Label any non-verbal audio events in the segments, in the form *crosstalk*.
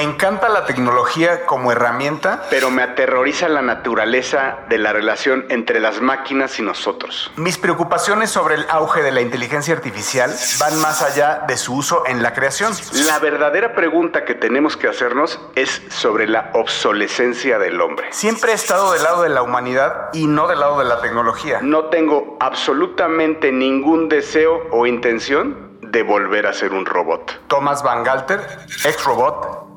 Me encanta la tecnología como herramienta, pero me aterroriza la naturaleza de la relación entre las máquinas y nosotros. Mis preocupaciones sobre el auge de la inteligencia artificial van más allá de su uso en la creación. La verdadera pregunta que tenemos que hacernos es sobre la obsolescencia del hombre. Siempre he estado del lado de la humanidad y no del lado de la tecnología. No tengo absolutamente ningún deseo o intención de volver a ser un robot. Thomas Van Galter, ex robot,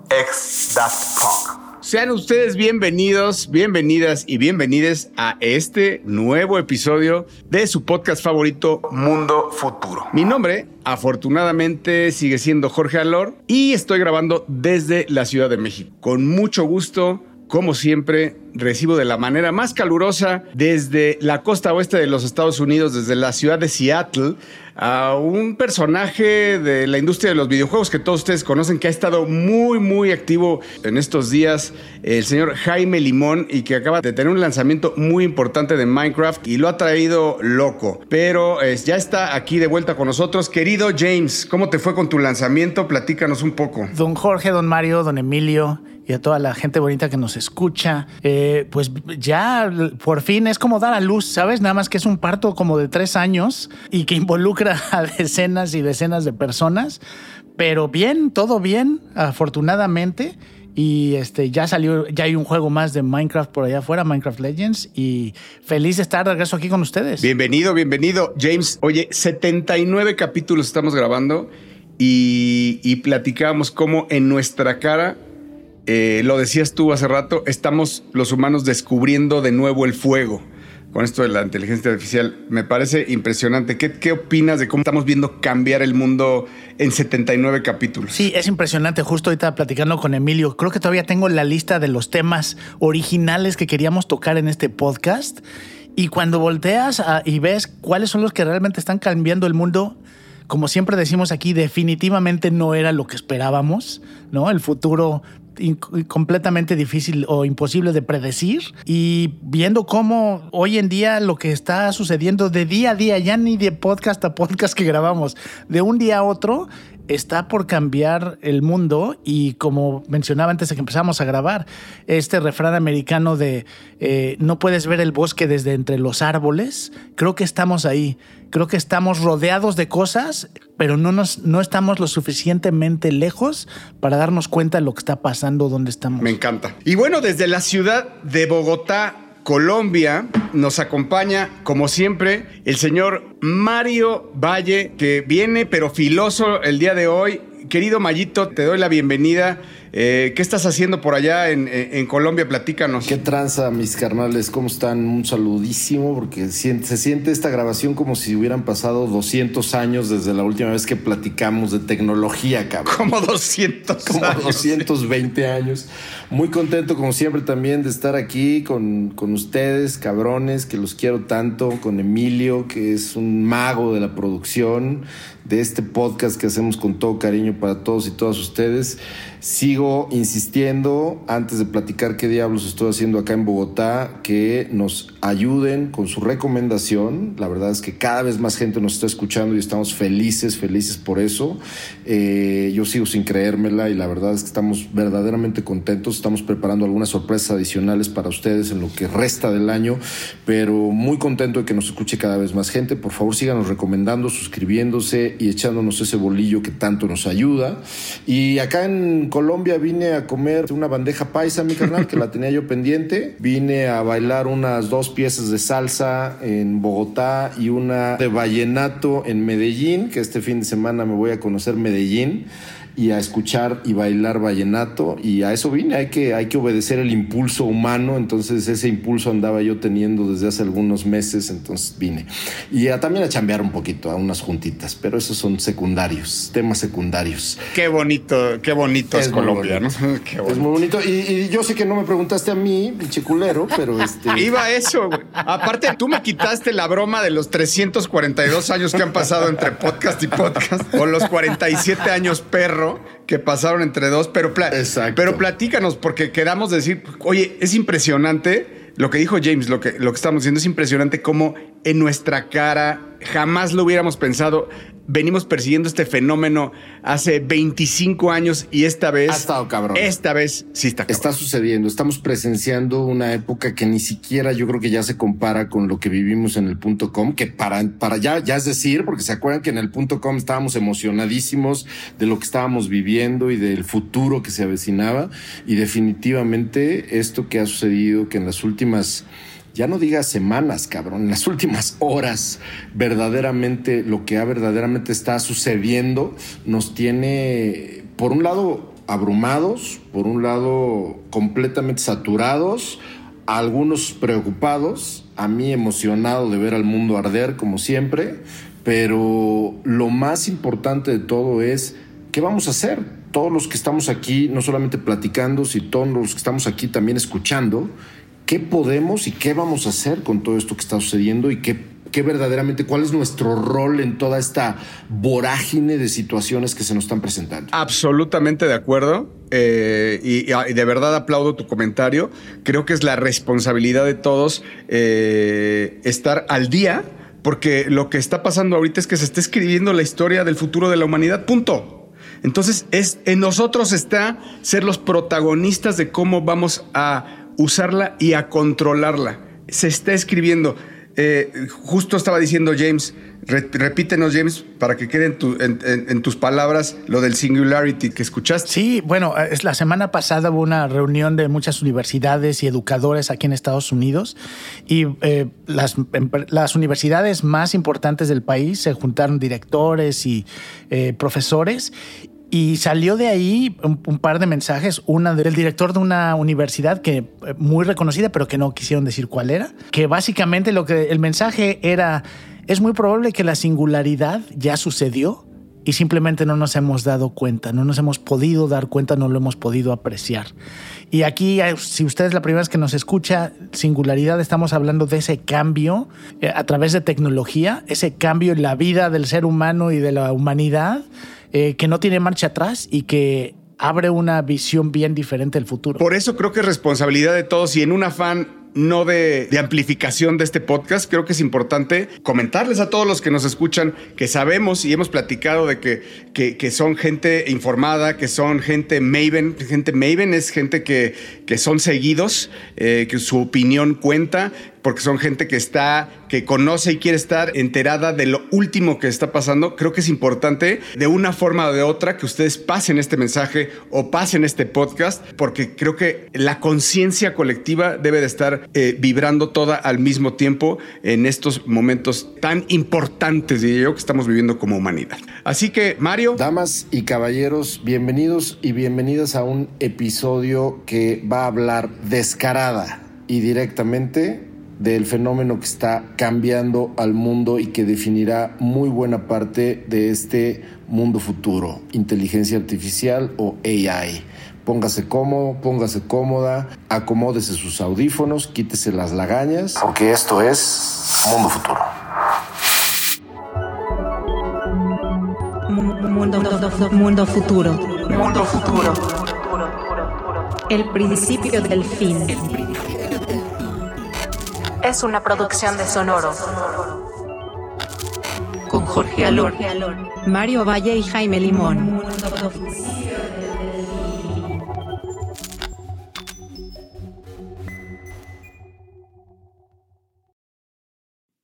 Sean ustedes bienvenidos, bienvenidas y bienvenides a este nuevo episodio de su podcast favorito Mundo Futuro. Mi nombre, afortunadamente, sigue siendo Jorge Alor y estoy grabando desde la Ciudad de México. Con mucho gusto, como siempre, recibo de la manera más calurosa desde la costa oeste de los Estados Unidos, desde la ciudad de Seattle, a un personaje de la industria de los videojuegos que todos ustedes conocen, que ha estado muy, muy activo en estos días, el señor Jaime Limón, y que acaba de tener un lanzamiento muy importante de Minecraft y lo ha traído loco. Pero ya está aquí de vuelta con nosotros. Querido James, ¿cómo te fue con tu lanzamiento? Platícanos un poco. Don Jorge, don Mario, don Emilio y a toda la gente bonita que nos escucha. Eh, pues ya por fin es como dar a luz, ¿sabes? Nada más que es un parto como de tres años y que involucra *laughs* a decenas y decenas de personas. Pero bien, todo bien, afortunadamente. Y este, ya salió, ya hay un juego más de Minecraft por allá afuera, Minecraft Legends. Y feliz de estar de regreso aquí con ustedes. Bienvenido, bienvenido. James, oye, 79 capítulos estamos grabando y, y platicábamos cómo en nuestra cara eh, lo decías tú hace rato, estamos los humanos descubriendo de nuevo el fuego con esto de la inteligencia artificial. Me parece impresionante. ¿Qué, ¿Qué, opinas de cómo estamos viendo cambiar el mundo en 79 capítulos? Sí, es impresionante. Justo ahorita platicando con Emilio, creo que todavía tengo la lista de los temas originales que queríamos tocar en este podcast. Y cuando volteas y ves cuáles son los que realmente están cambiando el mundo, como siempre decimos aquí, definitivamente no era lo que esperábamos, ¿no? El futuro completamente difícil o imposible de predecir. Y viendo cómo hoy en día lo que está sucediendo de día a día, ya ni de podcast a podcast que grabamos, de un día a otro, está por cambiar el mundo y como mencionaba antes de que empezamos a grabar, este refrán americano de eh, no puedes ver el bosque desde entre los árboles, creo que estamos ahí, creo que estamos rodeados de cosas, pero no, nos, no estamos lo suficientemente lejos para darnos cuenta de lo que está pasando, dónde estamos. Me encanta. Y bueno, desde la ciudad de Bogotá, Colombia, nos acompaña, como siempre, el señor Mario Valle, que viene pero filoso el día de hoy. Querido Mayito, te doy la bienvenida. Eh, ¿Qué estás haciendo por allá en, Colombia? Platícanos. ¿Qué tranza, mis carnales? ¿Cómo están? Un saludísimo, porque se siente esta grabación como si hubieran pasado 200 años desde la última vez que platicamos de tecnología, cabrón. Como 200 Como 220 años. Muy contento, como siempre, también de estar aquí con, con ustedes, cabrones, que los quiero tanto, con Emilio, que es un mago de la producción de este podcast que hacemos con todo cariño para todos y todas ustedes. Sigo insistiendo, antes de platicar qué diablos estoy haciendo acá en Bogotá, que nos ayuden con su recomendación. La verdad es que cada vez más gente nos está escuchando y estamos felices, felices por eso. Eh, yo sigo sin creérmela y la verdad es que estamos verdaderamente contentos. Estamos preparando algunas sorpresas adicionales para ustedes en lo que resta del año, pero muy contento de que nos escuche cada vez más gente. Por favor, síganos recomendando, suscribiéndose y echándonos ese bolillo que tanto nos ayuda. Y acá en Colombia vine a comer una bandeja paisa, mi carnal, que la tenía yo pendiente. Vine a bailar unas dos piezas de salsa en Bogotá y una de vallenato en Medellín, que este fin de semana me voy a conocer Medellín y a escuchar y bailar vallenato y a eso vine, hay que, hay que obedecer el impulso humano, entonces ese impulso andaba yo teniendo desde hace algunos meses, entonces vine. Y también a chambear un poquito, a unas juntitas, pero esos son secundarios, temas secundarios. Qué bonito, qué bonito es, Colombia, ¿no? *laughs* Es muy bonito. Y, yo sé que no me preguntaste a mí, pinche culero, pero este... *laughs* Iba eso, güey. Aparte, tú me quitaste la broma de los 342 años que han pasado entre podcast y podcast, o los 47 años perro que pasaron entre dos, pero, pero platícanos, porque queramos decir, oye, es impresionante lo que dijo James, lo que, lo que estamos diciendo, es impresionante cómo en nuestra cara jamás lo hubiéramos pensado. Venimos persiguiendo este fenómeno hace 25 años y esta vez... Ha estado cabrón. Esta vez sí está cabrón. Está sucediendo. Estamos presenciando una época que ni siquiera yo creo que ya se compara con lo que vivimos en el punto com, que para, para ya, ya es decir, porque se acuerdan que en el punto com estábamos emocionadísimos de lo que estábamos viviendo y del futuro que se avecinaba. Y definitivamente esto que ha sucedido, que en las últimas ya no digas semanas, cabrón, en las *laughs* últimas horas, verdaderamente lo que verdaderamente está sucediendo nos tiene, por un lado, abrumados, por un lado, completamente saturados, algunos preocupados, a mí emocionado de ver al mundo arder, como siempre, pero lo más importante de todo es, ¿qué vamos a hacer? Todos los que estamos aquí, no solamente platicando, sino todos los que estamos aquí también escuchando, qué podemos y qué vamos a hacer con todo esto que está sucediendo y qué, qué verdaderamente, cuál es nuestro rol en toda esta vorágine de situaciones que se nos están presentando. Absolutamente de acuerdo. Eh, y, de verdad aplaudo tu comentario. Creo que es la responsabilidad de todos eh, estar al día, porque lo que está pasando ahorita es que se está escribiendo la historia del futuro de la humanidad. Punto. Entonces, es, en nosotros está ser los protagonistas de cómo vamos a usarla y a controlarla. Se está escribiendo. Eh, justo estaba diciendo James, repítenos James, para que quede en, tus palabras lo del singularity que escuchaste. Sí, bueno, es la semana pasada hubo una reunión de muchas universidades y educadores aquí en Estados Unidos y eh, las, las, universidades más importantes del país se juntaron directores y eh, profesores y salió de ahí un, par de mensajes, una del director de una universidad que eh, muy reconocida, pero que no quisieron decir cuál era, que básicamente lo que el mensaje era es muy probable que la singularidad ya sucedió y simplemente no nos hemos dado cuenta, no nos hemos podido dar cuenta, no lo hemos podido apreciar. Y aquí, eh, si usted es la primera vez que nos escucha, singularidad, estamos hablando de ese cambio eh, a través de tecnología, ese cambio en la vida del ser humano y de la humanidad eh, que no tiene marcha atrás y que abre una visión bien diferente del futuro. Por eso creo que es responsabilidad de todos y en un afán no de, amplificación de este podcast, creo que es importante comentarles a todos los que nos escuchan que sabemos y hemos platicado de que, que, son gente informada, que son gente Maven. Gente Maven es gente que, que son seguidos, eh, que su opinión cuenta, porque son gente que está, que conoce y quiere estar enterada de lo último que está pasando. Creo que es importante de una forma o de otra que ustedes pasen este mensaje o pasen este podcast, porque creo que la conciencia colectiva debe de estar eh, vibrando toda al mismo tiempo en estos momentos tan importantes, diría yo, que estamos viviendo como humanidad. Así que, Mario. Damas y caballeros, bienvenidos y bienvenidas a un episodio que va a hablar descarada y directamente del fenómeno que está cambiando al mundo y que definirá muy buena parte de este mundo futuro, inteligencia artificial o AI. Póngase cómodo, póngase cómoda, acomódese sus audífonos, quítese las lagañas, porque esto es Mundo Futuro. Mundo, mundo futuro. Mundo futuro. El principio del fin es una producción de Sonoro. Con Jorge Alor, Mario Valle y Jaime Limón.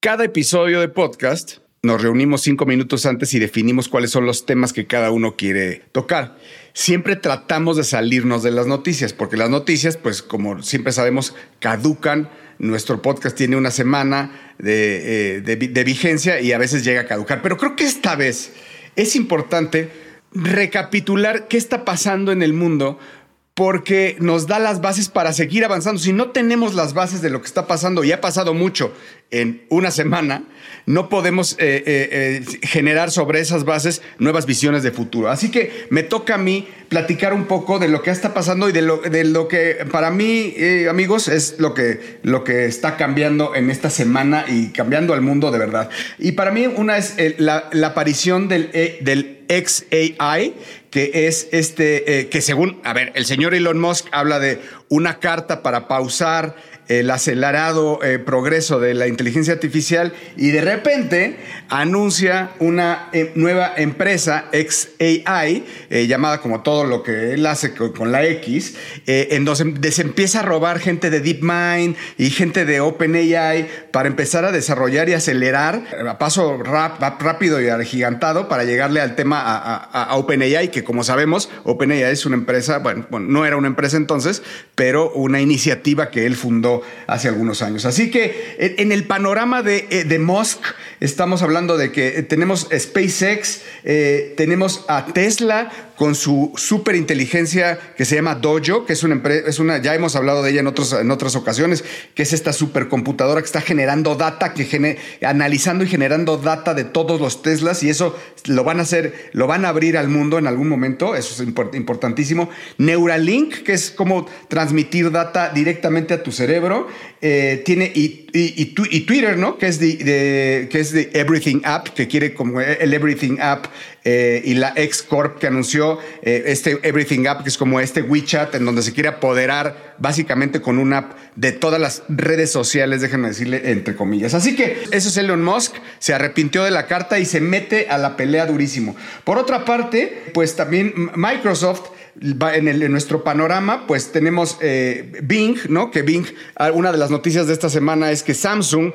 Cada episodio de podcast nos reunimos cinco minutos antes y definimos cuáles son los temas que cada uno quiere tocar. Siempre tratamos de salirnos de las noticias, porque las noticias, pues como siempre sabemos, caducan nuestro podcast tiene una semana eh, de, vigencia y a veces llega a caducar. Pero creo que esta vez es importante recapitular qué está pasando en el mundo porque nos da las bases para seguir avanzando. Si no tenemos las bases de lo que está pasando, y ha pasado mucho en una semana, no podemos eh, eh, generar sobre esas bases nuevas visiones de futuro. Así que me toca a mí platicar un poco de lo que está pasando y de lo, de lo que para mí, amigos, es lo que, lo que está cambiando en esta semana y cambiando al mundo de verdad. Y para mí una es la, aparición del, del XAI, que es este, eh, que según, a ver, el señor Elon Musk habla de una carta para pausar el acelerado eh, progreso de la inteligencia artificial y de repente anuncia una eh, nueva empresa, XAI, eh, llamada como todo lo que él hace con, la X, en donde se empieza a robar gente de DeepMind y gente de OpenAI para empezar a desarrollar y acelerar a paso rápido y agigantado para llegarle al tema a, OpenAI, que como sabemos, OpenAI es una empresa, bueno, no era una empresa entonces, pero una iniciativa que él fundó hace algunos años. Así que en el panorama de, eh, de Musk, estamos hablando de que tenemos SpaceX, eh, tenemos a Tesla con su superinteligencia que se llama Dojo, que es una empresa, es una, ya hemos hablado de ella en, otros, en otras ocasiones, que es esta supercomputadora que está generando data, que analizando y generando data de todos los Teslas y eso lo van a hacer, lo van a abrir al mundo en algún momento, eso es importantísimo. Neuralink, que es como transmitir data directamente a tu cerebro, eh, tiene y, Twitter, ¿no? Que es de, que es de Everything App, que quiere como el Everything App eh, y la X Corp que anunció eh, este Everything App, que es como este WeChat, en donde se quiere apoderar básicamente con una app de todas las redes sociales, déjenme decirle entre comillas. Así que eso es Elon Musk, se arrepintió de la carta y se mete a la pelea durísimo. Por otra parte, pues también Microsoft en, nuestro panorama, pues tenemos eh, Bing, ¿no? Que Bing, ah, una de las noticias de esta semana es que Samsung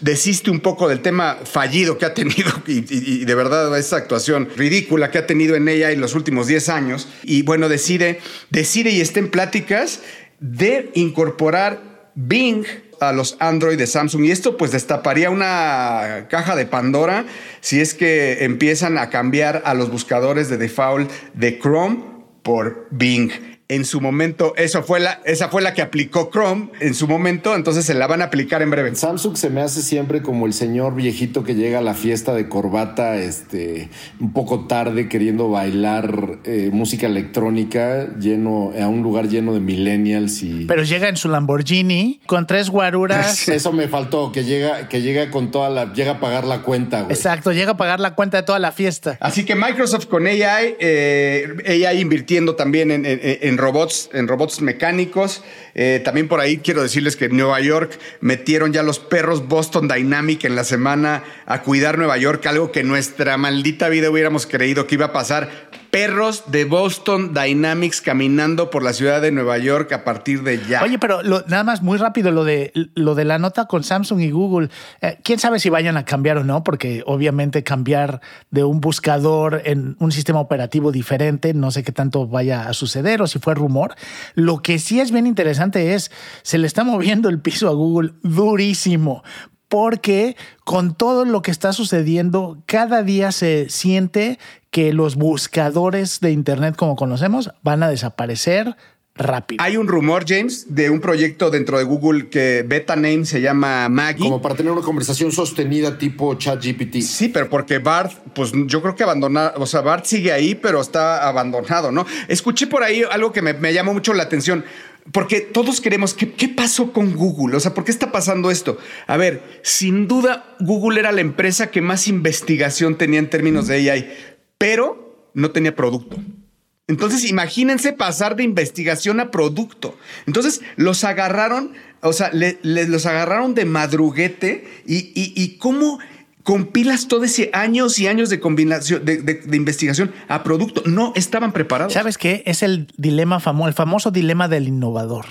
desiste un poco del tema fallido que ha tenido *laughs* y, de verdad esa actuación ridícula que ha tenido en ella en los últimos 10 años. Y bueno, decide, decide y está en pláticas de incorporar Bing a los Android de Samsung y esto pues destaparía una caja de Pandora si es que empiezan a cambiar a los buscadores de default de Chrome por Bing. En su momento, eso fue la, esa fue la que aplicó Chrome en su momento, entonces se la van a aplicar en breve. Samsung se me hace siempre como el señor viejito que llega a la fiesta de corbata este, un poco tarde queriendo bailar eh, música electrónica lleno, a un lugar lleno de millennials y... Pero llega en su Lamborghini con tres guaruras. *laughs* Eso me faltó, que llega, que llega con toda la... llega a pagar la cuenta, Exacto, llega a pagar la cuenta de toda la fiesta. Así que Microsoft con AI, eh, AI invirtiendo también en robots, en robots mecánicos. Eh, también por ahí quiero decirles que en Nueva York metieron ya los perros Boston Dynamic en la semana a cuidar Nueva York, algo que nuestra maldita vida hubiéramos creído que iba a pasar perros de Boston Dynamics caminando por la ciudad de Nueva York a partir de ya. Oye, pero nada más muy rápido lo de, lo de la nota con Samsung y Google. Eh, ¿Quién sabe si vayan a cambiar o no? Porque obviamente cambiar de un buscador en un sistema operativo diferente, no sé qué tanto vaya a suceder o si fue rumor. Lo que sí es bien interesante es, se le está *laughs* moviendo el piso a Google durísimo porque con todo lo que está sucediendo, cada día se siente que los buscadores de Internet como conocemos van a desaparecer rápido. Hay un rumor, James, de un proyecto dentro de Google que beta name se llama Maggie. Como para tener una conversación sostenida tipo ChatGPT. Sí, pero porque Bart, pues yo creo que abandonado, o sea, Bart sigue ahí, pero está abandonado, ¿no? Escuché por ahí algo que me, me llamó mucho la atención. Porque todos queremos, ¿qué, ¿qué, pasó con Google? O sea, ¿por qué está pasando esto? A ver, sin duda Google era la empresa que más investigación tenía en términos de AI, pero no tenía producto. Entonces, imagínense pasar de investigación a producto. Entonces, los agarraron, o sea, los agarraron de madruguete y, y cómo compilas todo ese años y años de combinación de, investigación a producto. No estaban preparados. ¿Sabes qué? Es el dilema famoso, el famoso dilema del innovador,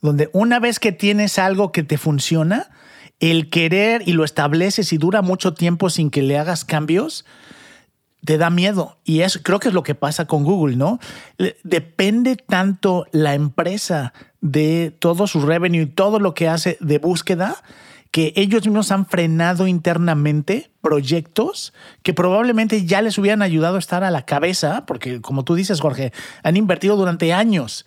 donde una vez que tienes algo que te funciona, el querer y lo estableces y dura mucho tiempo sin que le hagas cambios, te da miedo. Y eso creo que es lo que pasa con Google, ¿no? Depende tanto la empresa de todo su revenue y todo lo que hace de búsqueda que ellos mismos han frenado internamente proyectos que probablemente ya les hubieran ayudado a estar a la cabeza, porque como tú dices, Jorge, han invertido durante años,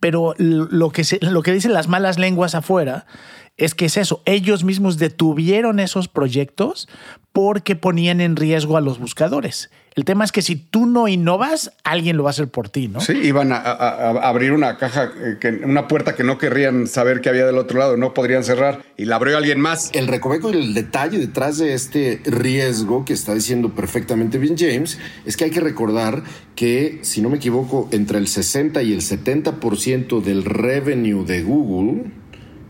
pero lo que, lo que dicen las malas lenguas afuera es que es eso, ellos mismos detuvieron esos proyectos porque ponían en riesgo a los buscadores. El tema es que si tú no innovas, alguien lo va a hacer por ti, ¿no? Sí, iban a, abrir una caja, eh, una puerta que no querrían saber que había del otro lado, no podrían cerrar y la abrió alguien más. El recoveco y el detalle detrás de este riesgo que está diciendo perfectamente bien James es que hay que recordar que, si no me equivoco, entre el 60 y el 70% del revenue de Google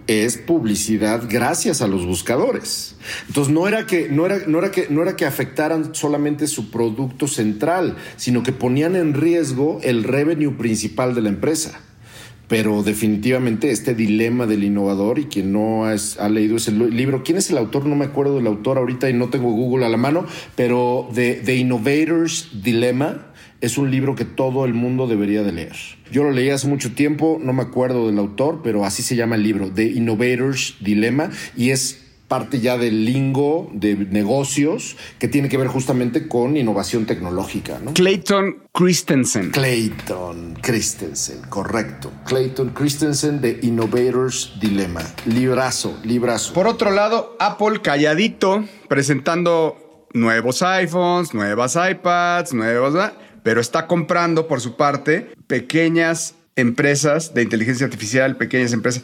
es publicidad gracias a los buscadores. Entonces no era que no era, no era que no era que afectaran solamente su producto central, sino que ponían en riesgo el revenue principal de la empresa. Pero definitivamente este dilema del innovador y quien no ha, leído ese libro, ¿quién es el autor? No me acuerdo del autor ahorita y no tengo Google a la mano, pero de The Innovator's Dilemma es un libro que todo el mundo debería de leer. Yo lo leí hace mucho tiempo, no me acuerdo del autor, pero así se llama el libro, The Innovator's Dilemma, y es parte ya del lingo de negocios que tiene que ver justamente con innovación tecnológica. ¿no? Clayton Christensen. Clayton Christensen, correcto. Clayton Christensen de Innovators Dilemma. Librazo, librazo. Por otro lado, Apple calladito, presentando nuevos iPhones, nuevas iPads, nuevos pero está comprando por su parte pequeñas empresas de inteligencia artificial, pequeñas empresas.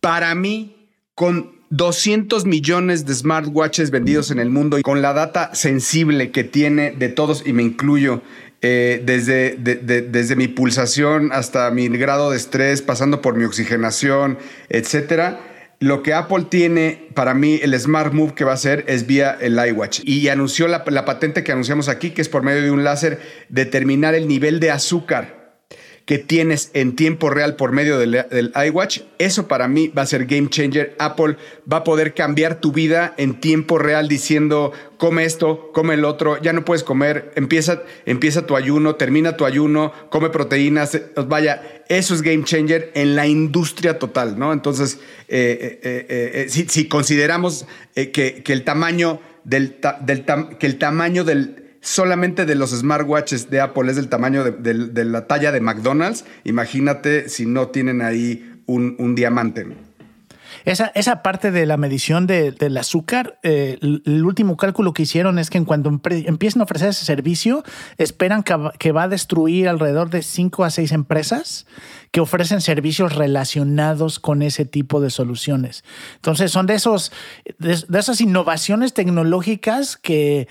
Para mí, con 200 millones de smartwatches vendidos en el mundo y con la data sensible que tiene de todos, y me incluyo, eh, desde, desde mi pulsación hasta mi grado de estrés, pasando por mi oxigenación, etcétera lo que Apple tiene para mí, el Smart Move que va a hacer es vía el iWatch. Y anunció la, patente que anunciamos aquí, que es por medio de un láser determinar el nivel de azúcar que tienes en tiempo real por medio del, iWatch, eso para mí va a ser game changer. Apple va a poder cambiar tu vida en tiempo real diciendo, come esto, come el otro, ya no puedes comer, empieza, empieza tu ayuno, termina tu ayuno, come proteínas, vaya, eso es game changer en la industria total, ¿no? Entonces, eh, eh, eh, si, consideramos que, el tamaño del que el tamaño del solamente de los smartwatches de Apple es del tamaño de, la talla de McDonald's, imagínate si no tienen ahí un, diamante. Esa, esa, parte de la medición del azúcar, eh, el, último cálculo que hicieron es que en cuanto empiecen a ofrecer ese servicio, esperan que, va a destruir alrededor de 5 a 6 empresas que ofrecen servicios relacionados con ese tipo de soluciones. Entonces, son de, esos, de esas innovaciones tecnológicas que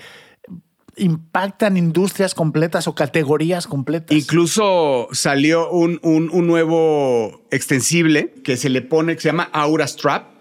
impactan industrias completas o categorías completas. Incluso salió un, un, nuevo extensible que se le pone, que se llama Aura Strap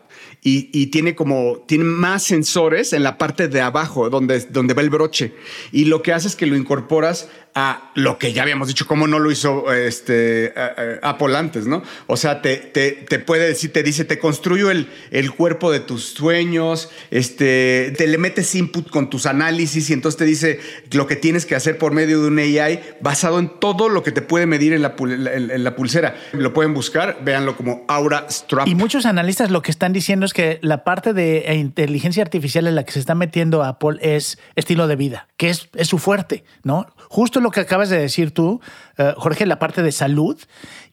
y, tiene como, tiene más sensores en la parte de abajo donde, donde va el broche. Y lo que hace es que lo incorporas a lo que ya habíamos dicho, cómo no lo hizo este, Apple antes, ¿no? O sea, te, te, te, puede decir, te dice, te construyo el, el cuerpo de tus sueños, este, te le metes input con tus análisis y entonces te dice lo que tienes que hacer por medio de un AI basado en todo lo que te puede medir en la, en la pulsera. Lo pueden buscar, véanlo como Aura Strap. Y muchos analistas lo que están diciendo es que la parte de inteligencia artificial en la que se está metiendo Apple es estilo de vida, que es, es su fuerte, ¿no? Justo lo que acabas de decir tú, eh, Jorge, la parte de salud.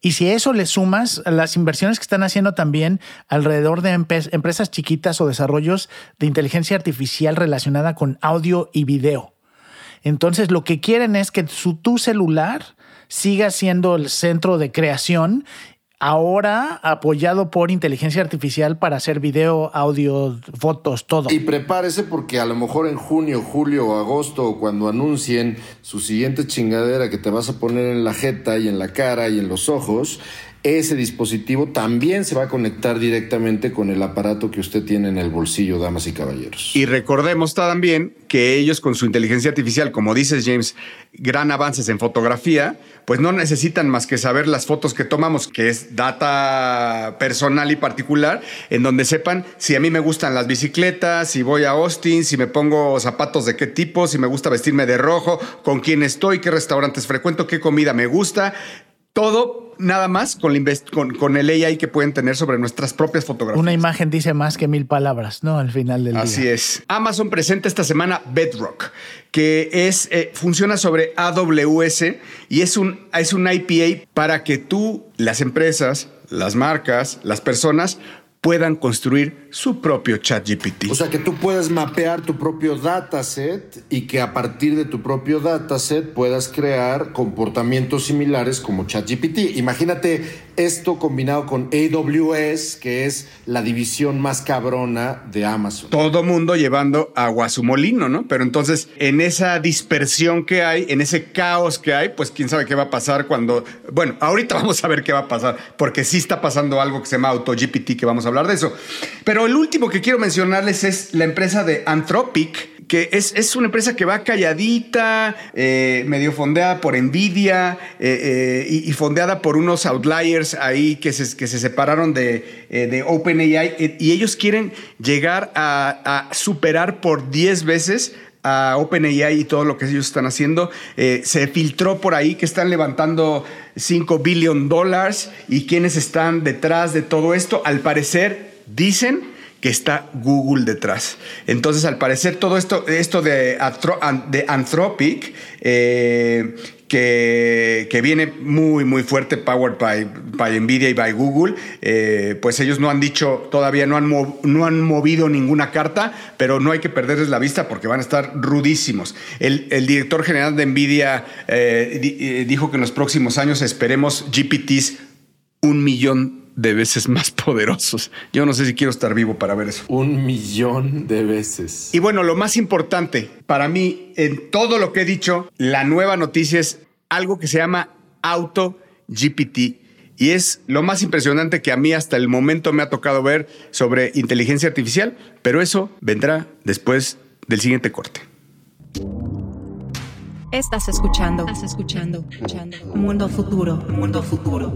Y si eso le sumas las inversiones que están haciendo también alrededor de empresas chiquitas o desarrollos de inteligencia artificial relacionada con audio y video. Entonces, lo que quieren es que su, tu celular siga siendo el centro de creación ahora apoyado por inteligencia artificial para hacer video, audio, fotos, todo. Y prepárese porque a lo mejor en junio, julio o agosto, cuando anuncien su siguiente chingadera que te vas a poner en la jeta y en la cara y en los ojos, ese dispositivo también se va a conectar directamente con el aparato que usted tiene en el bolsillo, damas y caballeros. Y recordemos también que ellos con su inteligencia artificial, como dices James, gran avances en fotografía, pues no necesitan más que saber las fotos que tomamos, que es data personal y particular, en donde sepan si a mí me gustan las bicicletas, si voy a Austin, si me pongo zapatos de qué tipo, si me gusta vestirme de rojo, con quién estoy, qué restaurantes frecuento, qué comida me gusta todo nada más con, con, el AI que pueden tener sobre nuestras propias fotografías. Una imagen dice más que mil palabras, ¿no? Al final del día. Así es. Amazon presenta esta semana Bedrock, que es, eh, funciona sobre AWS y es un, es un IPA para que tú, las empresas, las marcas, las personas puedan construir su propio ChatGPT. O sea que tú puedes mapear tu propio dataset y que a partir de tu propio dataset puedas crear comportamientos similares como ChatGPT. Imagínate esto combinado con AWS, que es la división más cabrona de Amazon. Todo mundo llevando agua a su molino, ¿no? Pero entonces, en esa dispersión que hay, en ese caos que hay, pues quién sabe qué va a pasar cuando. Bueno, ahorita *laughs* vamos a ver qué va a pasar, porque sí está pasando algo que se llama AutoGPT, que vamos a hablar de eso. Pero el último que quiero mencionarles es la empresa de Anthropic, que es, es, una empresa que va calladita, eh, medio fondeada por Nvidia eh, eh, y, fondeada por unos outliers ahí que se, que se separaron de, OpenAI y ellos quieren llegar a, superar por 10 veces a OpenAI y todo lo que ellos están haciendo. Se filtró por ahí que están levantando 5 billion dólares y quienes están detrás de todo esto, al parecer dicen que está Google detrás. Entonces, al parecer, todo esto, esto de, Anthropic, eh, que, que, viene muy, muy fuerte, powered by, by Nvidia y by Google, eh, pues ellos no han dicho, todavía no han, no han movido ninguna carta, pero no hay que perderles la vista porque van a estar rudísimos. El, director general de Nvidia eh, di, dijo que en los próximos años esperemos GPTs un millón de veces más *laughs* poderosos. Yo no sé si quiero estar vivo para ver eso. Un millón de veces. Y bueno, lo más importante para mí, en todo lo que he dicho, la nueva noticia es algo que se llama Auto GPT. Y es lo más impresionante que a mí hasta el momento me ha tocado ver sobre inteligencia artificial, pero eso vendrá después del siguiente corte. Estás escuchando, estás escuchando, escuchando. Mundo futuro, mundo futuro.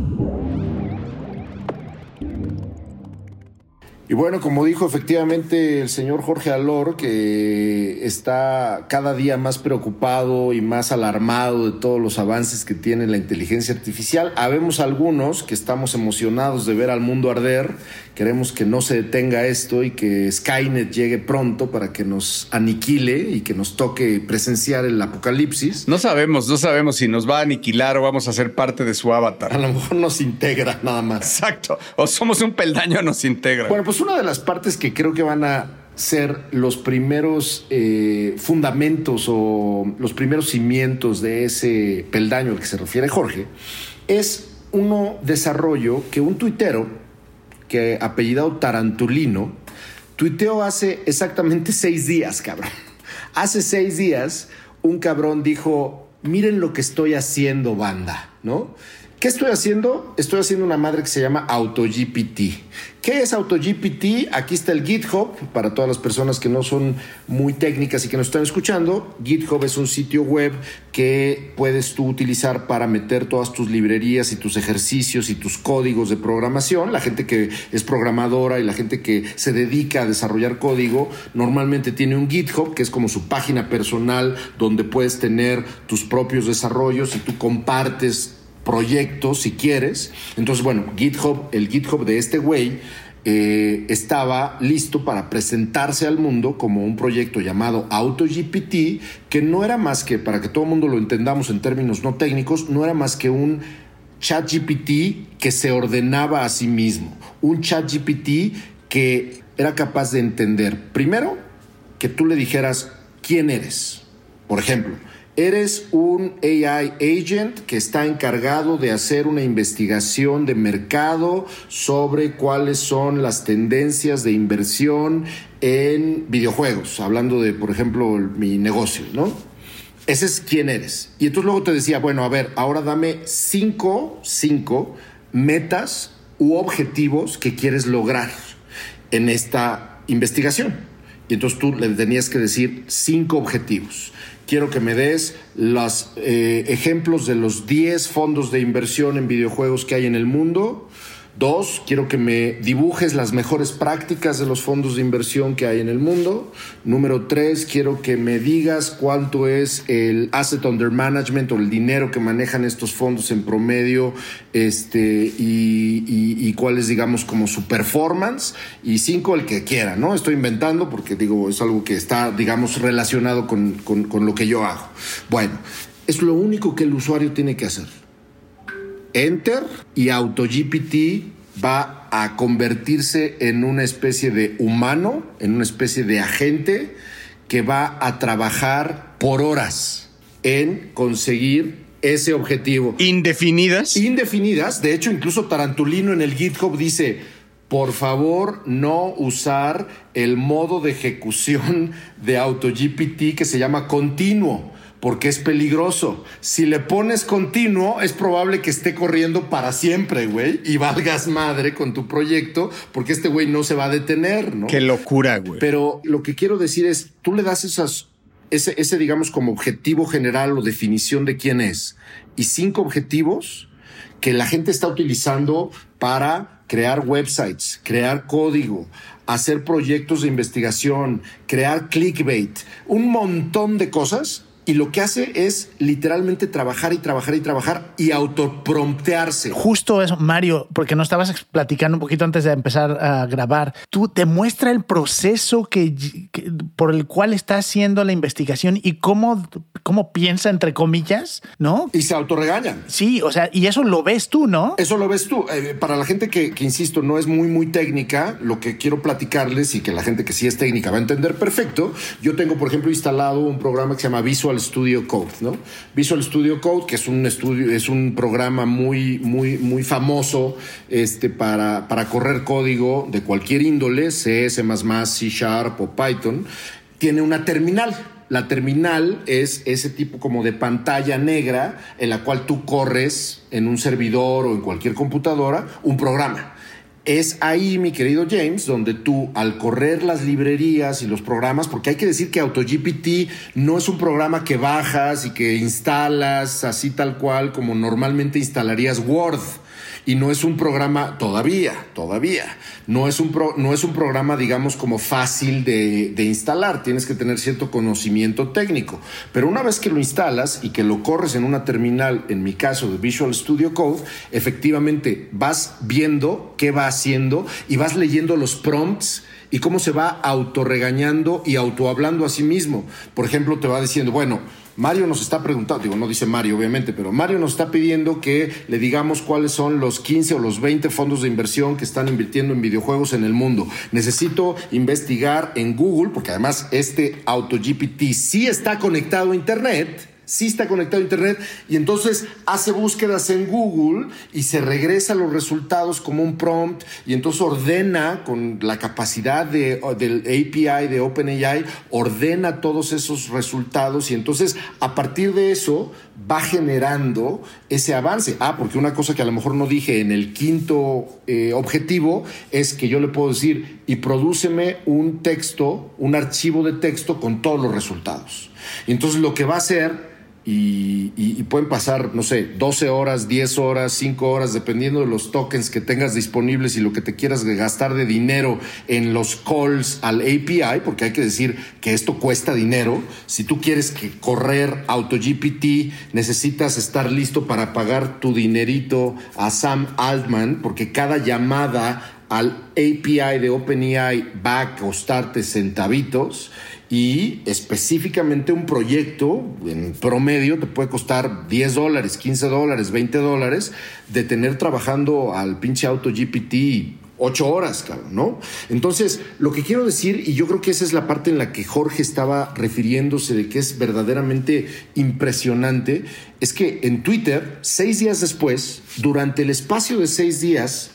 Y bueno, como dijo efectivamente el señor Jorge Alor, que está cada día más preocupado y más alarmado de todos los avances que tiene la inteligencia artificial, habemos algunos que estamos emocionados de ver al mundo arder, queremos que no se detenga esto y que Skynet llegue pronto para que nos aniquile y que nos toque presenciar el apocalipsis. No sabemos, no sabemos si nos va a aniquilar o vamos a ser parte de su avatar. A lo mejor nos integra nada más. Exacto, o somos un peldaño, nos integra. Bueno, pues una de las partes que creo que van a ser los primeros eh, fundamentos o los primeros cimientos de ese peldaño al que se refiere Jorge es uno desarrollo que un tuitero que apellidado Tarantulino tuiteó hace exactamente seis días, cabrón. Hace seis días un cabrón dijo, miren lo que estoy haciendo, banda, ¿no? ¿Qué estoy haciendo? Estoy haciendo una madre que se llama AutoGPT. ¿Qué es AutoGPT? Aquí está el GitHub para todas las personas que no son muy técnicas y que nos están escuchando. GitHub es un sitio web que puedes tú utilizar para meter todas tus librerías y tus ejercicios y tus códigos de programación. La gente que es programadora y la gente que se dedica a desarrollar código normalmente tiene un GitHub que es como su página personal donde puedes tener tus propios desarrollos y tú compartes proyectos si quieres. Entonces, bueno, GitHub, el GitHub de este güey eh, estaba listo para presentarse al mundo como un proyecto llamado AutoGPT, que no era más que, para que todo el mundo lo entendamos en términos no técnicos, no era más que un ChatGPT que se ordenaba a sí mismo, un ChatGPT que era capaz de entender, primero, que tú le dijeras quién eres. Por ejemplo, Eres un AI agent que está encargado de hacer una investigación de mercado sobre cuáles son las tendencias de inversión en videojuegos, hablando de, por ejemplo, mi negocio, ¿no? Ese es quién eres. Y entonces luego te decía, bueno, a ver, ahora dame cinco, cinco metas u objetivos que quieres lograr en esta investigación. Y entonces tú le tenías que decir cinco objetivos quiero que me des los eh, ejemplos de los 10 fondos de inversión en videojuegos que hay en el mundo. Dos, quiero que me dibujes las mejores prácticas de los fondos de inversión que hay en el mundo. Número tres, quiero que me digas cuánto es el asset under management o el dinero que manejan estos fondos en promedio este, y, y, cuál es, digamos, como su performance. Y cinco, el que quiera, ¿no? Estoy inventando porque, digo, es algo que está, digamos, relacionado con, con lo que yo hago. Bueno, es lo único que el usuario tiene que hacer Enter y AutoGPT va a convertirse en una especie de humano, en una especie de agente que va a trabajar por horas en conseguir ese objetivo. Indefinidas. Indefinidas. De hecho, incluso Tarantulino en el GitHub dice, por favor, no usar el modo de ejecución de AutoGPT que se llama continuo porque es peligroso. Si le pones continuo, es probable que esté corriendo para siempre, güey, y valgas madre con tu proyecto, porque este güey no se va a detener, ¿no? Qué locura, güey. Pero lo que quiero decir es, tú le das esas, ese, ese, digamos, como objetivo general o definición de quién es, y cinco objetivos que la gente está utilizando para crear websites, crear código, hacer proyectos de investigación, crear clickbait, un montón de cosas y lo que hace es literalmente trabajar y trabajar y trabajar y autopromptearse. Justo eso, Mario, porque no estabas platicando un poquito antes de empezar a grabar. Tú te muestra el proceso que, que por el cual está haciendo la investigación y cómo, cómo piensa, entre comillas, ¿no? Y se autorregañan. Sí, o sea, y eso lo ves tú, ¿no? Eso lo ves tú. Eh, para la gente que, que, insisto, no es muy, muy técnica, lo que quiero platicarles y que la gente que sí es técnica va a entender perfecto. Yo tengo, por ejemplo, instalado un programa que se llama Visual Studio Code, ¿no? Visual Studio Code, que es un estudio, es un programa muy, muy, muy famoso este, para, para correr código de cualquier índole, C, C++, C Sharp o Python, tiene una terminal. La terminal es ese tipo como de pantalla negra en la cual tú corres en un servidor o en cualquier computadora un programa. Es ahí, mi querido James, donde tú al correr las librerías y los programas, porque hay que decir que AutoGPT no es un programa que bajas y que instalas así tal cual como normalmente instalarías Word y no es un programa todavía, todavía, no es un, pro, no es un programa, digamos, como fácil de, de, instalar, tienes que tener cierto conocimiento técnico, pero una vez que lo instalas y que lo corres en una terminal, en mi caso de Visual Studio Code, efectivamente vas viendo qué va haciendo y vas leyendo los prompts y cómo se va autorregañando y autohablando a sí mismo. Por ejemplo, te va diciendo, bueno, Mario nos está preguntando, digo, no dice Mario obviamente, pero Mario nos está pidiendo que le digamos cuáles son los 15 o los 20 fondos de inversión que están invirtiendo en videojuegos en el mundo. Necesito investigar en Google, porque además este AutoGPT sí está conectado a Internet sí está conectado a Internet y entonces hace búsquedas en Google y se regresa los resultados como un prompt y entonces ordena con la capacidad de, del API de OpenAI, ordena todos esos resultados y entonces a partir de eso va generando ese avance. Ah, porque una cosa que a lo mejor no dije en el quinto eh, objetivo es que yo le puedo decir y prodúceme un texto, un archivo de texto con todos los resultados. Y entonces lo que va a hacer y, pueden pasar, no sé, 12 horas, 10 horas, 5 horas, dependiendo de los tokens que tengas disponibles y lo que te quieras gastar de dinero en los calls al API, porque hay que decir que esto cuesta dinero. Si tú quieres que correr AutoGPT, necesitas estar listo para pagar tu dinerito a Sam Altman, porque cada llamada al API de OpenAI va a costarte centavitos y específicamente un proyecto en promedio te puede costar 10 dólares, 15 dólares, 20 dólares de tener trabajando al pinche auto GPT ocho horas, cabrón, ¿no? Entonces, lo que quiero decir, y yo creo que esa es la parte en la que Jorge estaba refiriéndose de que es verdaderamente impresionante, es que en Twitter, seis días después, durante el espacio de seis días,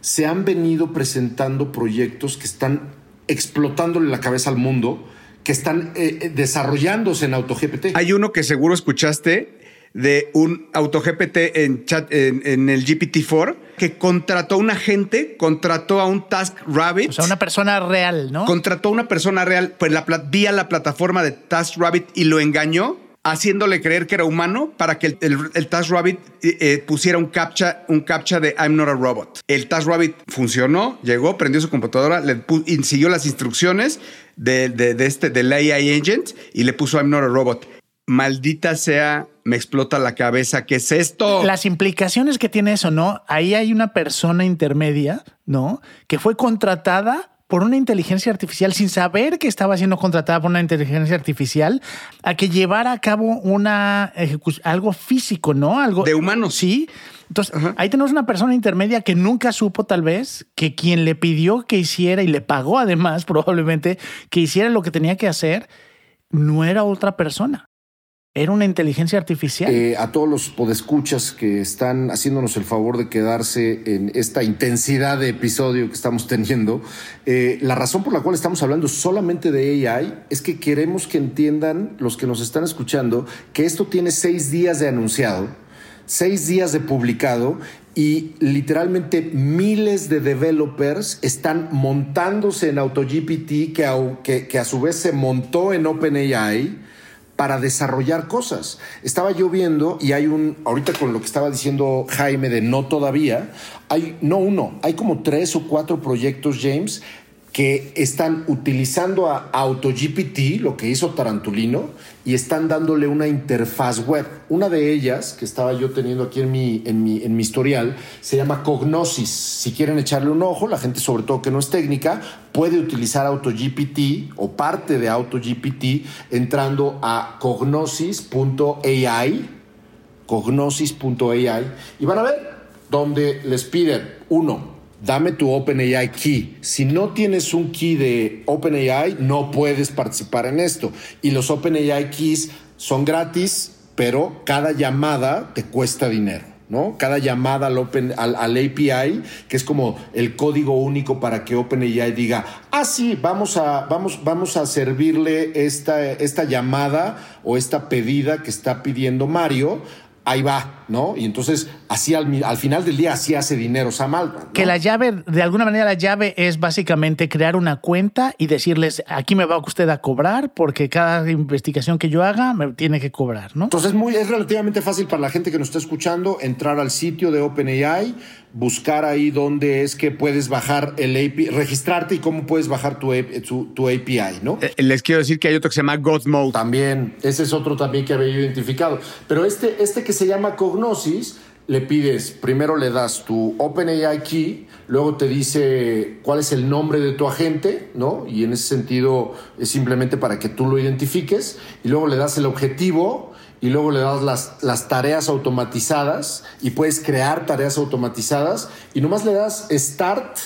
se han venido presentando proyectos que están explotándole la cabeza al mundo que están eh, desarrollándose en AutoGPT. Hay uno que seguro escuchaste de un AutoGPT en, chat, en, en el GPT-4 que contrató a un agente, contrató a un TaskRabbit. O sea, una persona real, ¿no? Contrató a una persona real pues, la, vía la plataforma de TaskRabbit y lo engañó haciéndole creer que era humano para que el, el, el TaskRabbit eh, pusiera un captcha, un captcha de I'm not a robot. El TaskRabbit funcionó, llegó, prendió su computadora, le siguió las instrucciones de, de, de este, del AI Agent y le puso I'm not a robot. Maldita sea, me explota la cabeza. ¿Qué es esto? Las implicaciones que tiene eso, ¿no? Ahí hay una persona intermedia, ¿no? Que fue contratada por una inteligencia artificial sin saber que estaba siendo contratada por una inteligencia artificial a que llevara a cabo una algo físico, ¿no? Algo de humanos. Sí. Entonces, ahí tenemos una persona intermedia que nunca supo tal vez que quien le pidió que hiciera y le pagó además probablemente que hiciera lo que tenía que hacer no era otra persona. Era una inteligencia artificial. Eh, a todos los podescuchas que están haciéndonos el favor de quedarse en esta intensidad de episodio que estamos teniendo, eh, la razón por la cual estamos hablando solamente de AI es que queremos que entiendan los que nos están escuchando que esto tiene seis días de anunciado, seis días de publicado y literalmente miles de developers están montándose en AutoGPT que, que, que a su vez se montó en OpenAI para desarrollar cosas. Estaba yo viendo y hay un, ahorita con lo que estaba diciendo Jaime de no todavía, hay no uno, hay como tres o cuatro proyectos, James, que están utilizando a AutoGPT, lo que hizo Tarantulino, y están dándole una interfaz web. Una de ellas, que estaba yo teniendo aquí en mi, en mi, en mi historial, se llama Cognosis. Si quieren echarle un ojo, la gente sobre todo que no es técnica, puede utilizar AutoGPT o parte de AutoGPT entrando a cognosis.ai, cognosis.ai, y van a ver donde les piden, uno, dame tu OpenAI key. Si no tienes un key de OpenAI, no puedes participar en esto. Y los OpenAI keys son gratis, pero cada llamada te cuesta dinero. ¿no? Cada llamada al, Open, al, API, que es como el código único para que OpenAI diga, ah, sí, vamos a, vamos, vamos a servirle esta, esta llamada o esta pedida que está pidiendo Mario ahí va, ¿no? Y entonces, así al, final del día, así hace dinero Sam Altman. Que la llave, de alguna manera, la llave es básicamente crear una cuenta y decirles, aquí me va usted a cobrar porque cada investigación que yo haga me tiene que cobrar, ¿no? Entonces, muy, es relativamente fácil para la gente que nos está escuchando entrar al sitio de OpenAI, buscar ahí dónde es que puedes bajar el API, registrarte y cómo puedes bajar tu, tu, API, ¿no? Eh, les quiero decir que hay otro que se llama Godmode. También, ese es otro también que había identificado. Pero este, este que se llama Le pides, primero le das tu OpenAI key, luego te dice cuál es el nombre de tu agente, ¿no? Y en ese sentido es simplemente para que tú lo identifiques, y luego le das el objetivo, y luego le das las, las tareas automatizadas y puedes crear tareas automatizadas y nomás le das start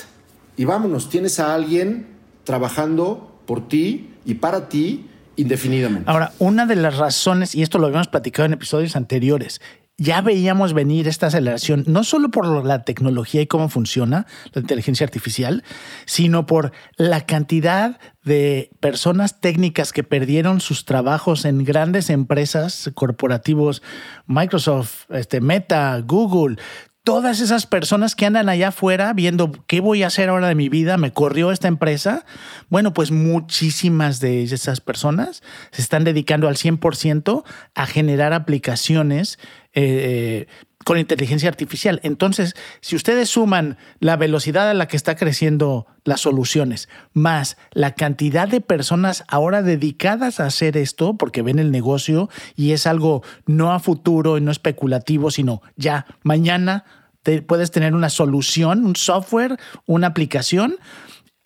y vámonos, tienes a alguien trabajando por ti y para ti indefinidamente. Ahora, una de las razones, y esto lo habíamos platicado en episodios anteriores, ya veíamos venir esta aceleración, no solo por la tecnología y cómo funciona la inteligencia artificial, sino por la cantidad de personas técnicas que perdieron sus trabajos en grandes empresas corporativos, Microsoft, este, Meta, Google, todas esas personas que andan allá afuera viendo qué voy a hacer ahora de mi vida, me corrió esta empresa. Bueno, pues muchísimas de esas personas se están dedicando al 100% a generar aplicaciones eh, con inteligencia artificial. Entonces, si ustedes suman la velocidad a la que está creciendo las soluciones, más la cantidad de personas ahora dedicadas a hacer esto, porque ven el negocio y es algo no a futuro y no especulativo, sino ya mañana te puedes tener una solución, un software, una aplicación.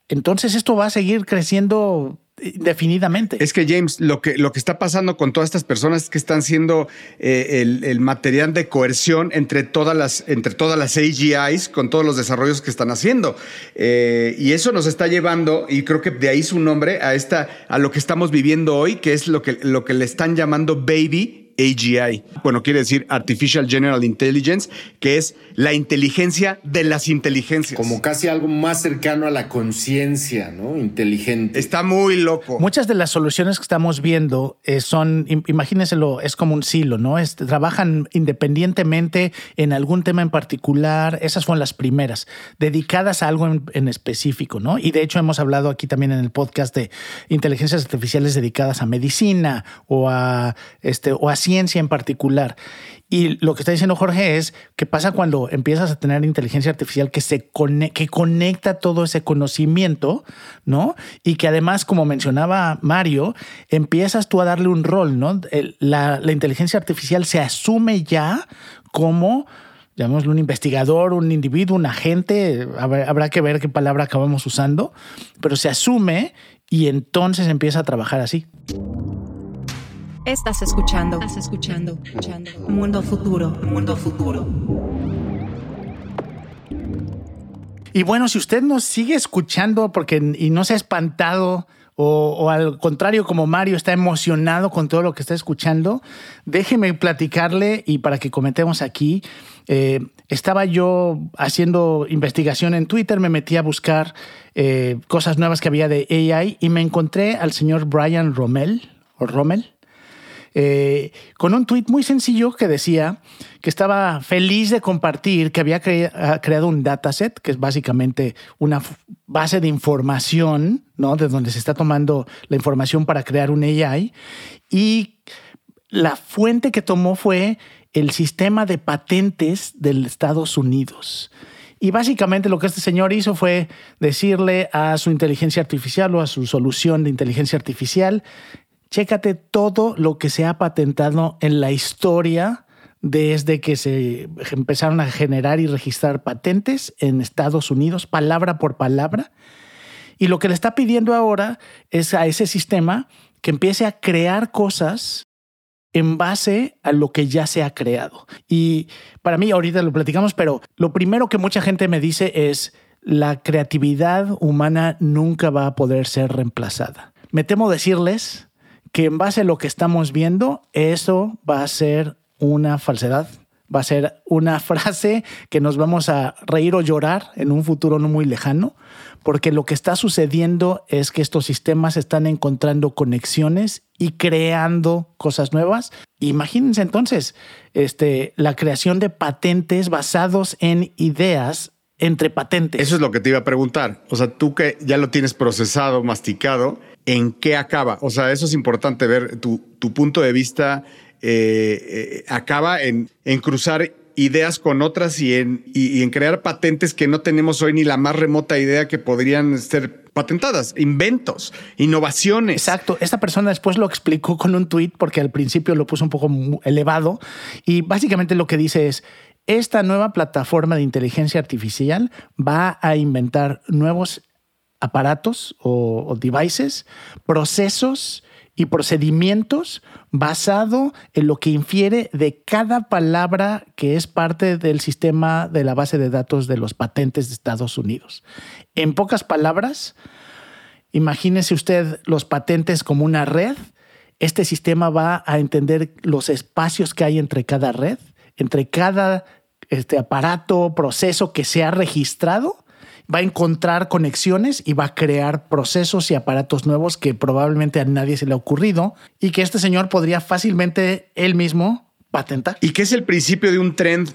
Entonces esto va a seguir creciendo Definidamente. Es que James, lo que, lo que está pasando con todas estas personas es que están siendo eh, el, material de coerción entre todas las, entre todas las AGIs con todos los desarrollos que están haciendo. Eh, y eso nos está llevando, y creo que de ahí su nombre, a esta, a lo que estamos viviendo hoy, que es lo que, lo que le están llamando baby AGI. Bueno, quiere decir Artificial General Intelligence, que es la inteligencia de las inteligencias. Como casi algo más cercano a la conciencia, ¿no? Inteligente. Está muy loco. Muchas de las soluciones que estamos viendo eh, son, imagínenselo, es como un silo, ¿no? trabajan independientemente en algún tema en particular. Esas fueron las primeras, dedicadas a algo en, en específico, ¿no? Y de hecho hemos hablado aquí también en el podcast de inteligencias artificiales dedicadas a medicina o a, este, o a ciencia en particular. Y lo que está diciendo Jorge es qué pasa cuando empiezas a tener inteligencia artificial que se que conecta todo ese conocimiento, ¿no? Y que además, como mencionaba Mario, empiezas tú a darle un rol, ¿no? la, inteligencia artificial se asume ya como llamémoslo un investigador, un individuo, un agente, habrá que ver qué palabra acabamos usando, pero se asume y entonces empieza a trabajar así. Estás escuchando, estás escuchando, escuchando. Mundo futuro, mundo futuro. Y bueno, si usted nos sigue escuchando porque y no se ha espantado o, o al contrario, como Mario está emocionado con todo lo que está escuchando, déjeme platicarle y para que comentemos aquí. eh, estaba yo haciendo investigación en Twitter, me metí a buscar eh, cosas nuevas que había de AI y me encontré al señor Brian Rommel, o Rommel, eh, con un tuit muy sencillo que decía que estaba feliz de compartir que había ah, creado un dataset, que es básicamente una base de información, ¿no? De donde se está tomando la información para crear un AI. Y la fuente que tomó fue el sistema de patentes del Estados Unidos. Y básicamente lo que este señor hizo fue decirle a su inteligencia artificial o a su solución de inteligencia artificial, chécate todo lo que se ha patentado en la historia desde que se empezaron a generar y registrar patentes en Estados Unidos, palabra por palabra. Y lo que le está pidiendo ahora es a ese sistema que empiece a crear cosas en base a lo que ya se ha creado. Y para mí, ahorita lo platicamos, pero lo primero que mucha gente me dice es, la creatividad humana nunca va a poder ser reemplazada. Me temo decirles que en base a lo que estamos viendo, eso va a ser una falsedad. Va a ser una *laughs* frase que nos vamos a reír o llorar en un futuro no muy lejano, porque lo que está sucediendo es que estos sistemas están encontrando conexiones y creando cosas nuevas. Imagínense entonces este, la creación de patentes basados en ideas entre patentes. Eso es lo que te iba a preguntar. O sea, tú que ya lo tienes procesado, masticado, ¿en qué acaba? O sea, eso es importante ver. Tu, tu punto de vista eh, eh, acaba en, en cruzar ideas con otras y en, y, en crear patentes que no tenemos hoy ni la más remota idea que podrían ser patentadas, inventos, innovaciones. Exacto. Esta persona después lo explicó con un tweet porque al principio lo puso un poco elevado y básicamente lo que dice es esta nueva plataforma de inteligencia artificial va a inventar nuevos aparatos o, devices, procesos y procedimientos basado en lo que infiere de cada palabra que es parte del sistema de la base de datos de los patentes de Estados Unidos. En pocas palabras, imagínese usted los patentes como una red. Este sistema va a entender los espacios que hay entre cada red, entre cada este aparato, proceso que se ha registrado va a encontrar conexiones y va a crear procesos y aparatos nuevos que probablemente a nadie se le ha ocurrido y que este señor podría fácilmente él mismo patentar. Y que es el principio de un trend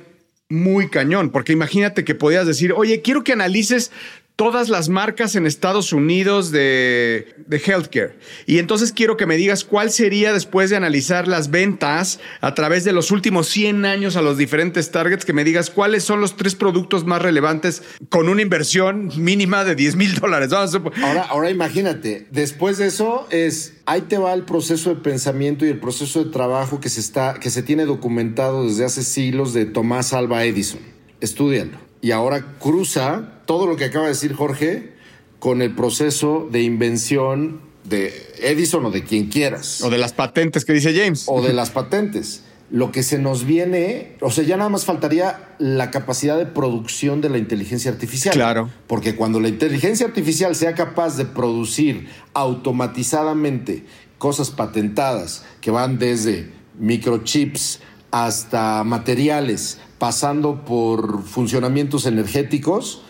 muy cañón, porque imagínate que podías decir, oye, quiero que analices todas las marcas en Estados Unidos de, de healthcare. Y entonces quiero que me digas cuál sería después de analizar las ventas a través de los últimos 100 años a los diferentes targets, que me digas cuáles son los tres productos más relevantes con una inversión mínima de 10 mil dólares. Ahora, ahora imagínate, después de eso es ahí te va el proceso de pensamiento y el proceso de trabajo que se está, que se tiene documentado desde hace siglos de Tomás Alba Edison. Estúdialo. Y ahora cruza todo lo que acaba de decir Jorge con el proceso de invención de Edison o de quien quieras. O de las patentes que dice James. o de las patentes. Lo que se nos viene, o sea, ya nada más faltaría la capacidad de producción de la inteligencia artificial. Claro. Porque cuando la inteligencia artificial sea capaz de producir automatizadamente cosas patentadas que van desde microchips hasta materiales, pasando por funcionamientos energéticos,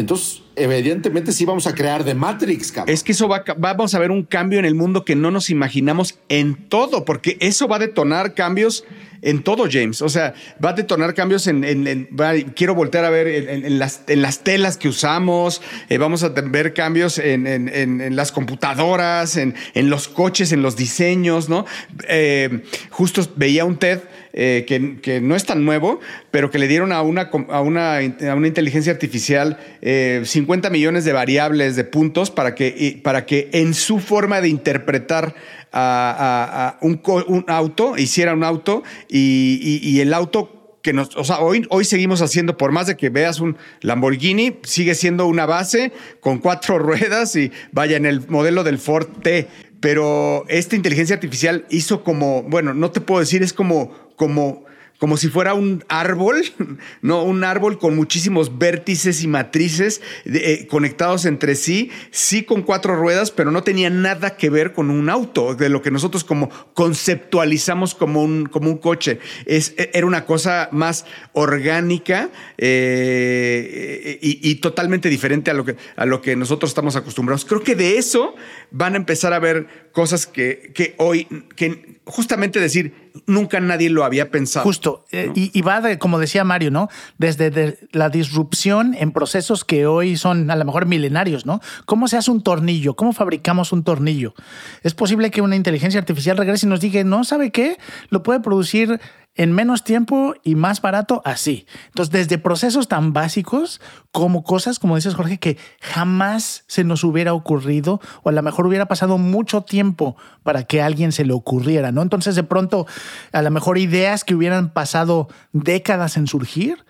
entonces evidentemente sí vamos a crear de Matrix, cabrón. Es que eso va, vamos a ver un cambio en el mundo que no nos imaginamos en todo, porque eso va a detonar cambios en todo, James. O sea, va a detonar cambios en. en- en- quiero voltear a ver en, las, en las telas que usamos, eh, vamos a ver cambios en, las computadoras, en, en los coches, en los diseños, ¿no? Eh, justo veía un TED. Eh, que, no es tan nuevo, pero que le dieron a una, a una, a una inteligencia artificial eh, 50 millones de variables, de puntos, para que, para que en su forma de interpretar a, un, auto, hiciera un auto y, y- y el auto que nos, o sea, hoy, hoy seguimos haciendo, por más de que veas un Lamborghini, sigue siendo una base con cuatro *laughs* ruedas y vaya en el modelo del Ford T. Pero esta inteligencia artificial hizo como, bueno, no te puedo decir, es como, como como si fuera un árbol, *laughs* ¿no? Un árbol con muchísimos vértices y matrices eh, conectados entre sí, sí con cuatro ruedas, pero no tenía nada que ver con un auto, de lo que nosotros como conceptualizamos como un, como un coche. Es, e, era una cosa más orgánica eh, y, totalmente diferente a lo, que, a lo que nosotros estamos acostumbrados. Creo que de eso van a empezar a ver cosas que, que hoy, que justamente decir, nunca nadie lo había pensado. Justo. Eh, y, va, de, como decía Mario, ¿no? Desde la disrupción en procesos que hoy son a lo mejor milenarios, ¿no? ¿Cómo se hace un tornillo? ¿Cómo fabricamos un tornillo? Es posible que una inteligencia artificial regrese y nos diga, no, ¿sabe qué? Lo puede producir en menos tiempo y más barato así. Entonces, desde procesos tan básicos como cosas, como dices Jorge, que jamás se nos hubiera ocurrido o a lo mejor hubiera pasado mucho tiempo para que a alguien se le ocurriera, ¿no? Entonces, de pronto, a lo mejor ideas que hubieran pasado décadas en surgir,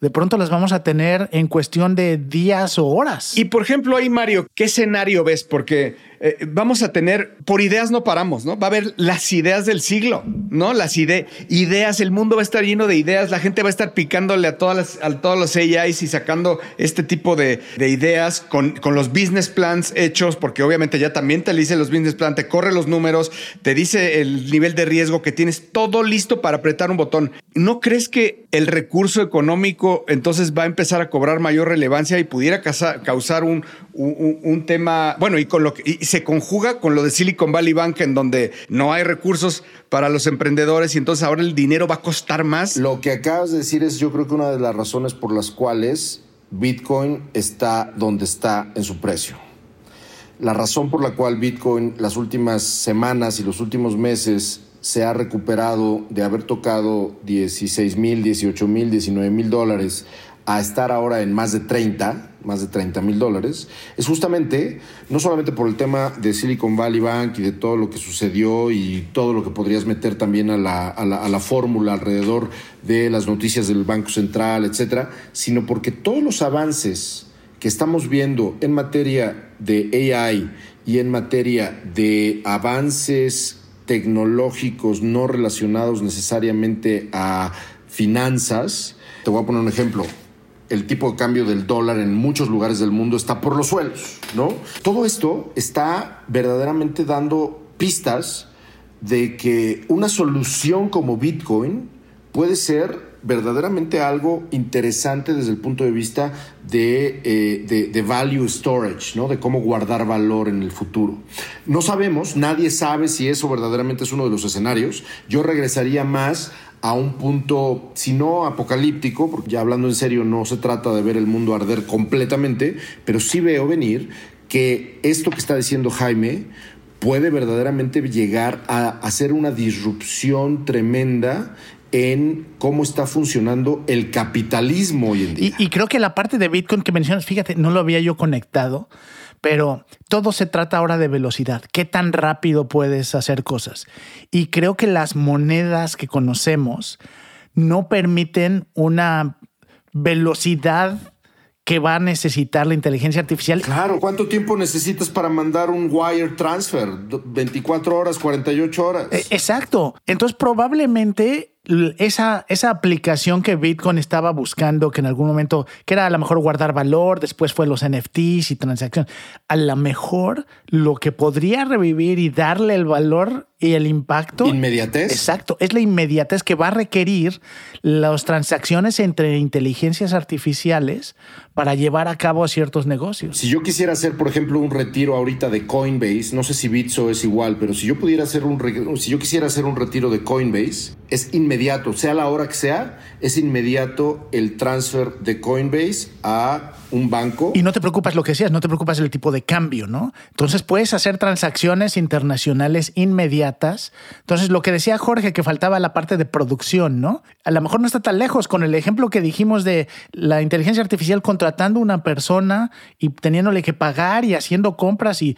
de pronto las vamos a tener en cuestión de días o horas. Y por ejemplo, ahí, Mario, ¿qué escenario ves? Porque eh, vamos a tener, por ideas no paramos, ¿no? Va a haber las ideas del siglo, ¿no? Las ideas, el mundo va a estar lleno de ideas, la gente va a estar picándole a, todas las, todos los AIs y sacando este tipo de, ideas con, con, los business plans hechos, porque obviamente ya también te dice los business plans, te corre los números, te dice el nivel de riesgo que tienes, todo listo para apretar un botón. ¿No crees que el recurso económico entonces va a empezar a cobrar mayor relevancia y pudiera causar un, un, tema, bueno, y con lo que se conjuga con lo de Silicon Valley Bank, en donde no hay recursos para los emprendedores y entonces ahora el dinero va a costar más. Lo que acabas de decir es yo creo que una de las razones por las cuales Bitcoin está donde está en su precio. La razón por la cual Bitcoin las últimas semanas y los últimos meses se ha recuperado de haber tocado 16 mil, 18 mil, 19 mil dólares a estar ahora en más de 30, más de 30 mil dólares, es justamente, no solamente por el tema de Silicon Valley Bank y de todo lo que sucedió y todo lo que podrías meter también a la, a la, fórmula alrededor de las noticias del Banco Central, etcétera, sino porque todos los avances que estamos viendo en materia de AI y en materia de avances tecnológicos no relacionados necesariamente a finanzas, te voy a poner un ejemplo el tipo de cambio del dólar en muchos lugares del mundo está por los suelos, ¿no? Todo esto está verdaderamente dando pistas de que una solución como Bitcoin puede ser verdaderamente algo interesante desde el punto de vista de, eh, de, value storage, ¿no? de cómo guardar valor en el futuro. No sabemos, nadie sabe si eso verdaderamente es uno de los escenarios. Yo regresaría más a un punto, si no apocalíptico, porque ya hablando en serio no se trata de ver el mundo arder completamente, pero sí veo venir que esto que está diciendo Jaime puede verdaderamente llegar a hacer una disrupción tremenda en cómo está funcionando el capitalismo hoy en día. Y, y creo que la parte de Bitcoin que mencionas, fíjate, no lo había yo conectado, pero todo se trata ahora de velocidad. ¿Qué tan rápido puedes hacer cosas? Y creo que las monedas que conocemos no permiten una velocidad que va a necesitar la inteligencia artificial. Claro, ¿cuánto tiempo necesitas para mandar un wire transfer? 24 horas, 48 horas. E, exacto. Entonces probablemente esa, esa aplicación que Bitcoin estaba buscando, que en algún momento, que era a lo mejor guardar valor, después fue los NFTs y transacciones, a lo mejor lo que podría revivir y darle el valor y el impacto. Inmediatez. Exacto, es la inmediatez que va a requerir las transacciones entre inteligencias artificiales para llevar a cabo ciertos negocios. Si yo quisiera hacer, por ejemplo, un retiro ahorita de Coinbase, no sé si Bitso es igual, pero si yo pudiera hacer un, si yo quisiera hacer un retiro de Coinbase, es inmediato, sea la hora que sea, es inmediato el transfer de Coinbase a un banco. Y no te preocupas lo que seas, no te preocupas el tipo de cambio, ¿no? Entonces puedes hacer transacciones internacionales inmediatas. Entonces lo que decía Jorge, que faltaba la parte de producción, ¿no? A lo mejor no está tan lejos con el ejemplo que dijimos de la inteligencia artificial contratando una persona y teniéndole que pagar y haciendo compras y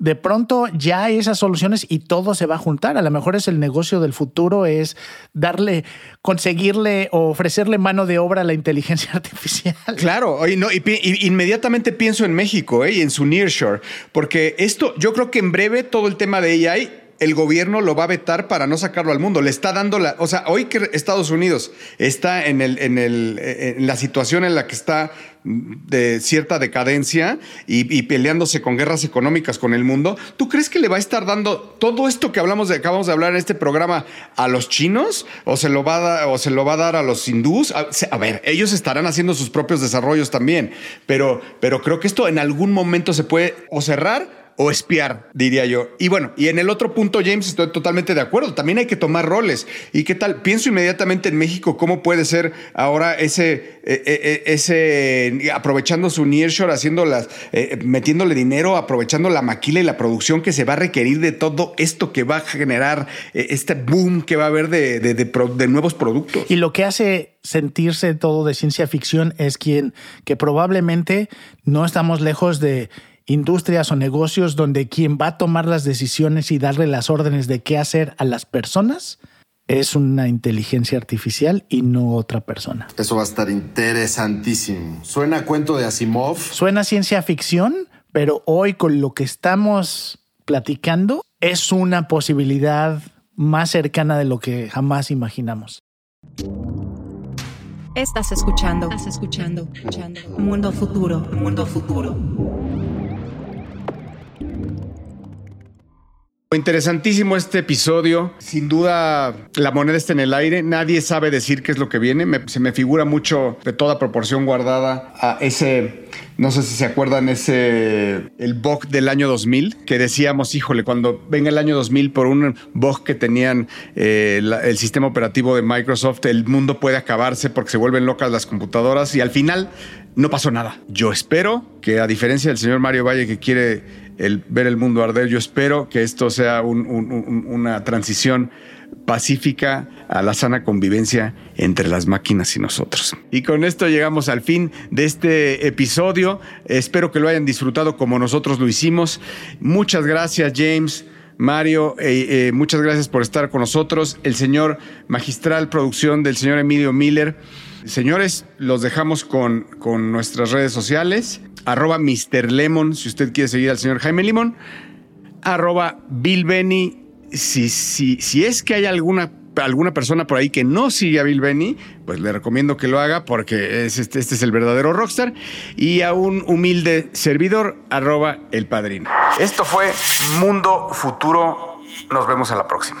de pronto ya hay esas soluciones y todo se va a juntar. A lo mejor es el negocio del futuro, es darle, conseguirle o ofrecerle mano de obra a la inteligencia *laughs* artificial. Claro, y, no, y, inmediatamente pienso en México ¿eh? y en su nearshore, porque esto, yo creo que en breve todo el tema de AI el gobierno lo va a vetar para no sacarlo al mundo. Le está dando la. O sea, hoy que Estados Unidos está en, en la situación en la que está de cierta decadencia y, peleándose con guerras económicas con el mundo, ¿tú crees que le va a estar dando todo esto que hablamos de, acabamos de hablar en este programa a los chinos? ¿O se lo va a dar, o se lo va a, dar a los hindús? A, ver, ellos estarán haciendo sus propios desarrollos también, pero, pero creo que esto en algún momento se puede o cerrar o espiar, diría yo. Y bueno, y en el otro punto, James, estoy totalmente de acuerdo. También hay que tomar roles. ¿Y qué tal? Pienso inmediatamente en México, cómo puede ser ahora ese, eh, eh, eh, ese aprovechando su nearshore, haciendo las, metiéndole dinero, aprovechando la maquila y la producción que se va a requerir de todo esto que va a generar este boom que va a haber de, de nuevos productos. Y lo que hace sentirse todo de ciencia ficción es quien que probablemente no estamos lejos de industrias o negocios donde quien va a tomar las decisiones y darle las órdenes de qué hacer a las personas es una inteligencia artificial y no otra persona. Eso va a estar interesantísimo. Suena a cuento de Asimov. Suena ciencia ficción, pero hoy con lo que estamos platicando es una posibilidad más cercana de lo que jamás imaginamos. Estás escuchando, estás escuchando, escuchando. Mundo futuro, mundo futuro. Interesantísimo este episodio. Sin duda, la moneda está en el aire. Nadie sabe decir qué es lo que viene. se me figura mucho de toda proporción guardada a ese, no sé si se acuerdan, ese, el bug del año 2000, que decíamos, híjole, cuando venga el año 2000 por un bug que tenían eh, el sistema operativo de Microsoft, el mundo puede acabarse porque se vuelven locas las computadoras y al final no pasó nada. Yo espero que a diferencia del señor Mario Valle que quiere el ver el mundo arder. Yo espero que esto sea una transición pacífica a la sana convivencia entre las máquinas y nosotros. Y con esto llegamos al fin de este episodio. Espero que lo hayan disfrutado como nosotros lo hicimos. Muchas gracias, James. Mario, eh, eh, muchas gracias por estar con nosotros. El señor magistral producción del señor Emilio Miller. Señores, los dejamos con, con nuestras redes sociales arroba Mr. Lemon, si usted quiere seguir al señor Jaime Limón, arroba Bill Benny, si, si, si es que hay alguna alguna persona por ahí que no sigue a Bill Benny, pues le recomiendo que lo haga porque este, este, es el verdadero rockstar. Y a un humilde servidor, arroba el padrino. Esto fue Mundo Futuro. Nos vemos a la próxima.